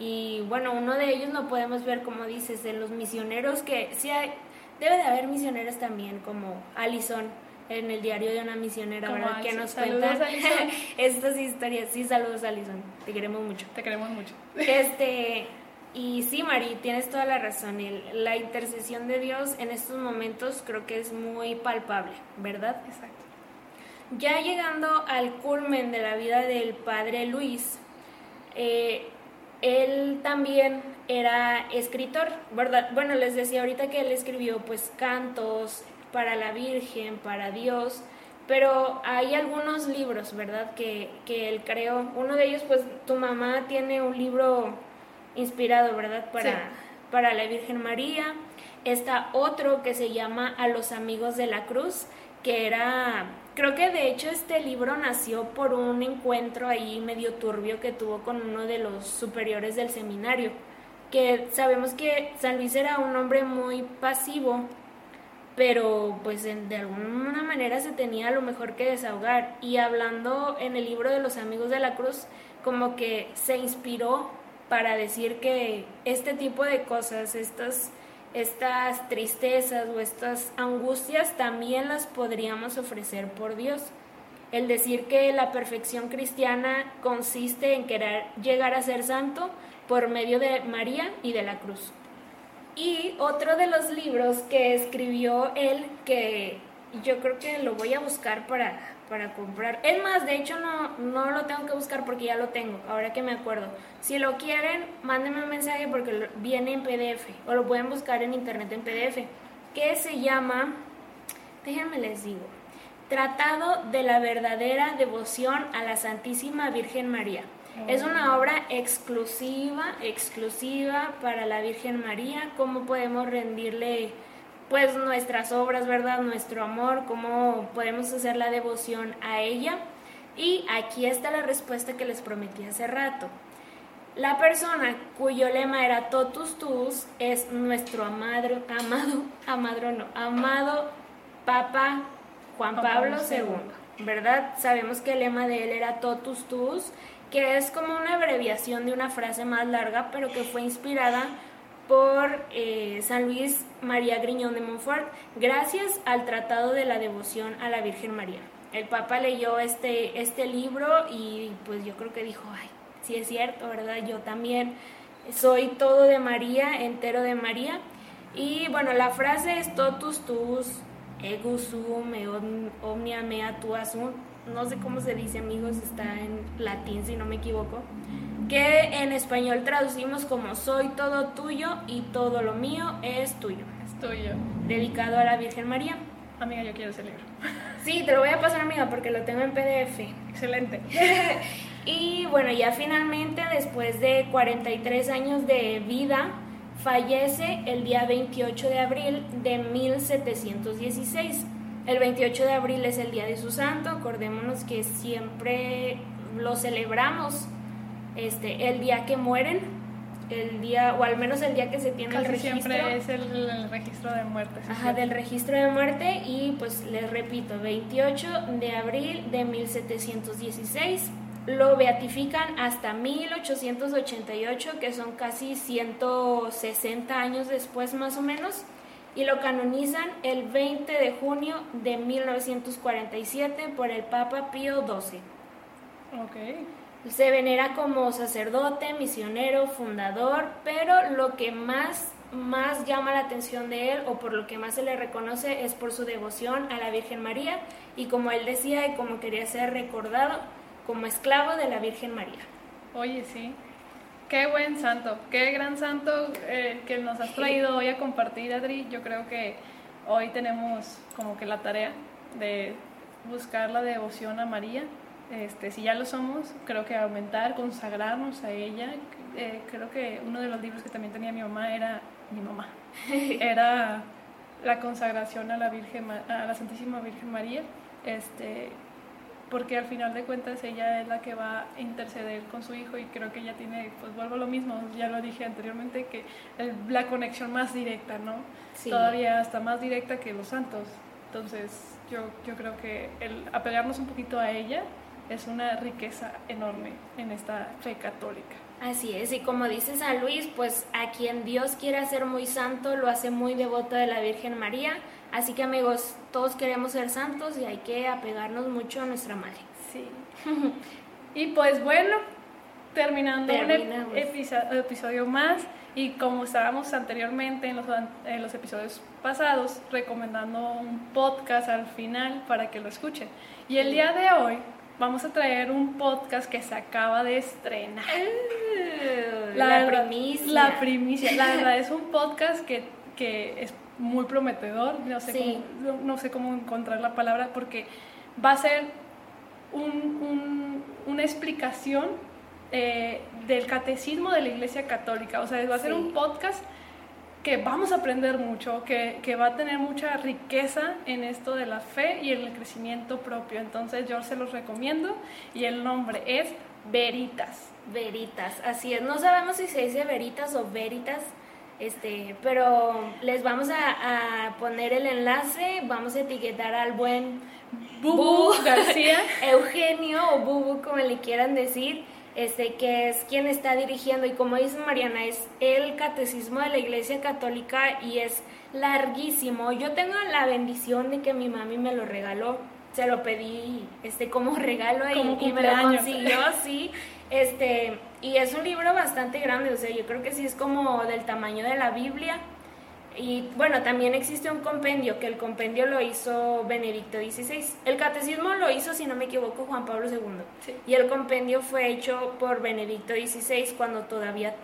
Y bueno, uno de ellos lo podemos ver, como dices, en los misioneros, que sí hay, debe de haber misioneros también, como Alison en el diario de una misionera, ¿verdad? Que nos cuenta estas historias. Sí, saludos Alison, te queremos mucho. Te queremos mucho. Este, y sí, Mari, tienes toda la razón. la intercesión de Dios en estos momentos creo que es muy palpable, ¿verdad? Exacto. Ya llegando al culmen de la vida del padre Luis, eh, él también era escritor, ¿verdad? Bueno, les decía ahorita que él escribió pues cantos para la Virgen, para Dios, pero hay algunos libros, ¿verdad? Que, que él creó. Uno de ellos, pues tu mamá tiene un libro inspirado, ¿verdad? Para, para la Virgen María. Está otro que se llama A los Amigos de la Cruz, que era Creo que de hecho este libro nació por un encuentro ahí medio turbio que tuvo con uno de los superiores del seminario, que sabemos que San Luis era un hombre muy pasivo, pero pues de alguna manera se tenía a lo mejor que desahogar. Y hablando en el libro de los amigos de la cruz, como que se inspiró para decir que este tipo de cosas, estas estas tristezas o estas angustias también las podríamos ofrecer por Dios. El decir que la perfección cristiana consiste en querer llegar a ser santo por medio de María y de la cruz. Y otro de los libros que escribió él, que yo creo que lo voy a buscar para, para comprar. Es más, de hecho no, no lo tengo que buscar porque ya lo tengo, ahora que me acuerdo. Si lo quieren, mándenme un mensaje porque viene en PDF o lo pueden buscar en internet en PDF, que se llama, déjenme les digo, Tratado de la verdadera devoción a la Santísima Virgen María. Es una obra exclusiva, exclusiva para la Virgen María, cómo podemos rendirle pues nuestras obras, ¿verdad? Nuestro amor, cómo podemos hacer la devoción a ella. Y aquí está la respuesta que les prometí hace rato. La persona cuyo lema era totus tuus es nuestro amado, amado, amado no, amado Papa Juan Pablo II, ¿verdad? Sabemos que el lema de él era totus tuus, que es como una abreviación de una frase más larga, pero que fue inspirada por eh, San Luis María Griñón de Montfort, gracias al Tratado de la Devoción a la Virgen María. El Papa leyó este, este libro y pues yo creo que dijo, ay, sí es cierto, ¿verdad? Yo también soy todo de María, entero de María. Y bueno, la frase es totus tus, ego sum, omnia mea tu asum. No sé cómo se dice, amigos, está en latín si no me equivoco que en español traducimos como soy todo tuyo y todo lo mío es tuyo. Es tuyo. Dedicado a la Virgen María. Amiga, yo quiero ese libro. Sí, te lo voy a pasar, amiga, porque lo tengo en PDF. Excelente. y bueno, ya finalmente, después de 43 años de vida, fallece el día 28 de abril de 1716. El 28 de abril es el día de su santo, acordémonos que siempre lo celebramos este, el día que mueren, el día, o al menos el día que se tiene el registro. siempre es el, registro de muerte. Ajá, del registro de muerte y pues les repito, 28 de abril de 1716. Lo beatifican hasta 1888, que son casi 160 años después más o menos, y lo canonizan el 20 de junio de 1947 por el Papa Pío XII. Ok. Se venera como sacerdote, misionero, fundador, pero lo que más, más llama la atención de él o por lo que más se le reconoce es por su devoción a la Virgen María y como él decía y como quería ser recordado como esclavo de la Virgen María. Oye, sí. Qué buen santo, qué gran santo eh, que nos has traído hoy a compartir, Adri. Yo creo que hoy tenemos como que la tarea de buscar la devoción a María este, si ya lo somos, creo que aumentar, consagrarnos a ella. Eh, creo que uno de los libros que también tenía mi mamá era mi mamá. era la consagración a la Virgen, a la Santísima Virgen María, este, porque al final de cuentas ella es la que va a interceder con su hijo y creo que ella tiene, pues vuelvo a lo mismo, ya lo dije anteriormente, que la conexión más directa, ¿no? Todavía hasta más directa que los santos. Entonces yo, yo creo que el apegarnos un poquito a ella es una riqueza enorme en esta fe católica. Así es, y como dice San Luis, pues a quien Dios quiere hacer muy santo, lo hace muy devoto de la Virgen María. Así que amigos, todos queremos ser santos y hay que apegarnos mucho a nuestra madre. Sí. y pues bueno, terminando un episodio más y como estábamos anteriormente en los, en los episodios pasados, recomendando un podcast al final para que lo escuchen. Y el día de hoy vamos a traer un podcast que se acaba de estrenar. Uh, la, primicia. La primicia. La verdad es un podcast que, que es muy prometedor. No sé, cómo, no, sé cómo encontrar la palabra porque va a ser un, una explicación eh, del catecismo de la Iglesia Católica. O sea, va a ser un podcast que vamos a aprender mucho, que, que, va a tener mucha riqueza en esto de la fe y en el crecimiento propio. Entonces yo se los recomiendo y el nombre es Veritas. Veritas, así es. No sabemos si se dice Veritas o Veritas, este, pero les vamos a, a poner el enlace, vamos a etiquetar al buen Bubu García, Eugenio o Bubu como le quieran decir este, que es quien está dirigiendo, y como dice Mariana, es el catecismo de la Iglesia Católica y es larguísimo. Yo tengo la bendición de que mi mami me lo regaló, se lo pedí este, como regalo y, me lo consiguió, sí. Este, y es un libro bastante grande, o sea, yo creo que sí es como del tamaño de la Biblia. Y bueno, también existe un compendio, que el compendio lo hizo Benedicto XVI. El catecismo lo hizo, si no me equivoco, Juan Pablo II. Y el compendio fue hecho por Benedicto XVI cuando todavía,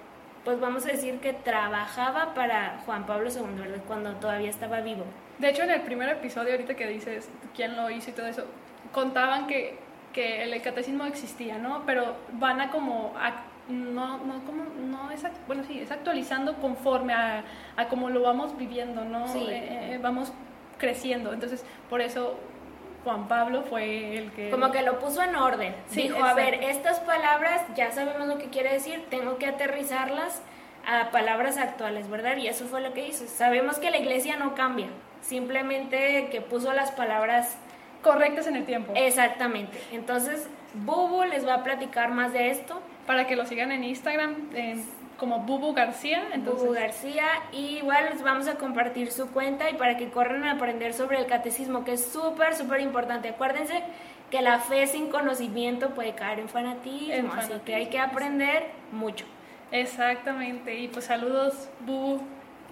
pues vamos a decir que trabajaba para Juan Pablo II, ¿verdad? Cuando todavía estaba vivo. De hecho, en el primer episodio, ahorita que dices quién lo hizo y todo eso, contaban que, que el catecismo existía, ¿no? Pero van a como no, no, como, no es, bueno, sí, es actualizando conforme a, a cómo lo vamos viviendo, ¿no? Eh, eh, vamos creciendo. Entonces, por eso Juan Pablo fue el que... Como que lo puso en orden. Dijo, a ver, estas palabras ya sabemos lo que quiere decir, tengo que aterrizarlas a palabras actuales, ¿verdad? Y eso fue lo que hizo. Sabemos que la iglesia no cambia, simplemente que puso las palabras correctas en el tiempo. Exactamente. Entonces, Bubu les va a platicar más de esto para que lo sigan en Instagram como Bubu García. Entonces... Bubu García. Y igual les vamos a compartir su cuenta y para que corran a aprender sobre el catecismo, que es súper, súper importante. Acuérdense que la fe sin conocimiento puede caer en fanatismo, así que hay que aprender mucho. Exactamente. Y pues saludos, Bubu.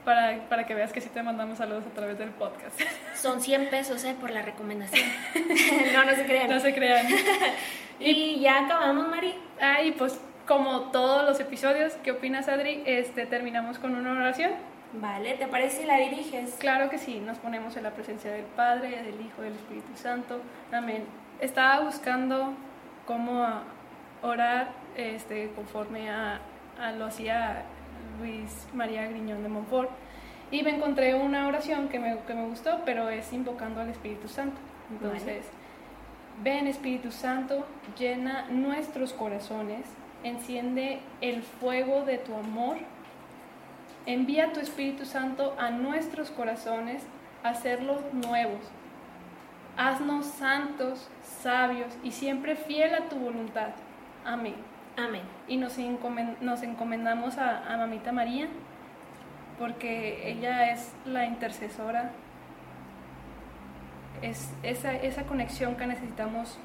Para, para, que veas que sí te mandamos saludos a través del podcast. Son 100 pesos ¿eh? por la recomendación. no, no se crean. No se crean. y ya acabamos, Mari. Ah, y pues como todos los episodios, ¿qué opinas, Adri? Este, terminamos con una oración. Vale, ¿te parece si la diriges? Claro que sí, nos ponemos en la presencia del Padre, del Hijo, del Espíritu Santo. Amén. Estaba buscando cómo orar este, conforme a, lo hacía Luis María Griñón de Montfort y me encontré una oración que me, que me gustó, pero es invocando al Espíritu Santo. Entonces, Ven Espíritu Santo, llena nuestros corazones, enciende el fuego de tu amor, envía tu Espíritu Santo a nuestros corazones, a hacerlos nuevos. Haznos santos, sabios y siempre fiel a tu voluntad. Amén. Y nos, encomendamos a, Mamita María, porque ella es la intercesora. Es esa, esa conexión que necesitamos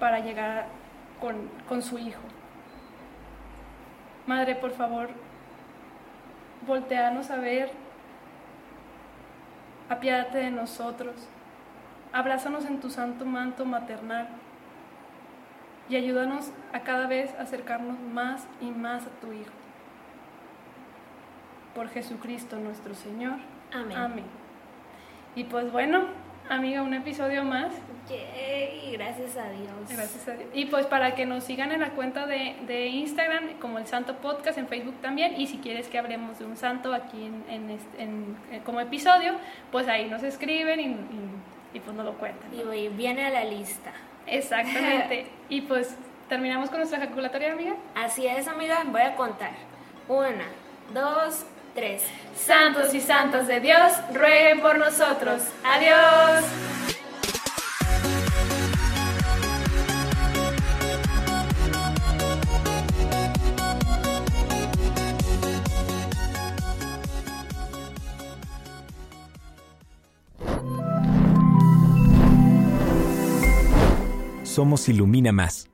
para llegar con, con su Hijo. Madre, por favor, volteanos a ver, apiádate de nosotros, abrázanos en tu santo manto maternal y ayúdanos a cada vez acercarnos más y más a tu Hijo. Por Jesucristo nuestro Señor. Amén. Amén. Y pues bueno, amiga, un episodio más. Yay, gracias a Dios. Gracias a Dios. Y pues para que nos sigan en la cuenta de, de, Instagram, como el Santo Podcast, en Facebook también. Y si quieres que hablemos de un santo aquí en, en, eh, como episodio, pues ahí nos escriben y, y, pues nos lo cuentan. Y viene a la lista. Exactamente. y pues terminamos con nuestra ejaculatoria, amiga. Así es, amiga. Voy a contar. Una, dos, tres. Santos y santos de Dios, rueguen por nosotros. Adiós. Somos Ilumina Más.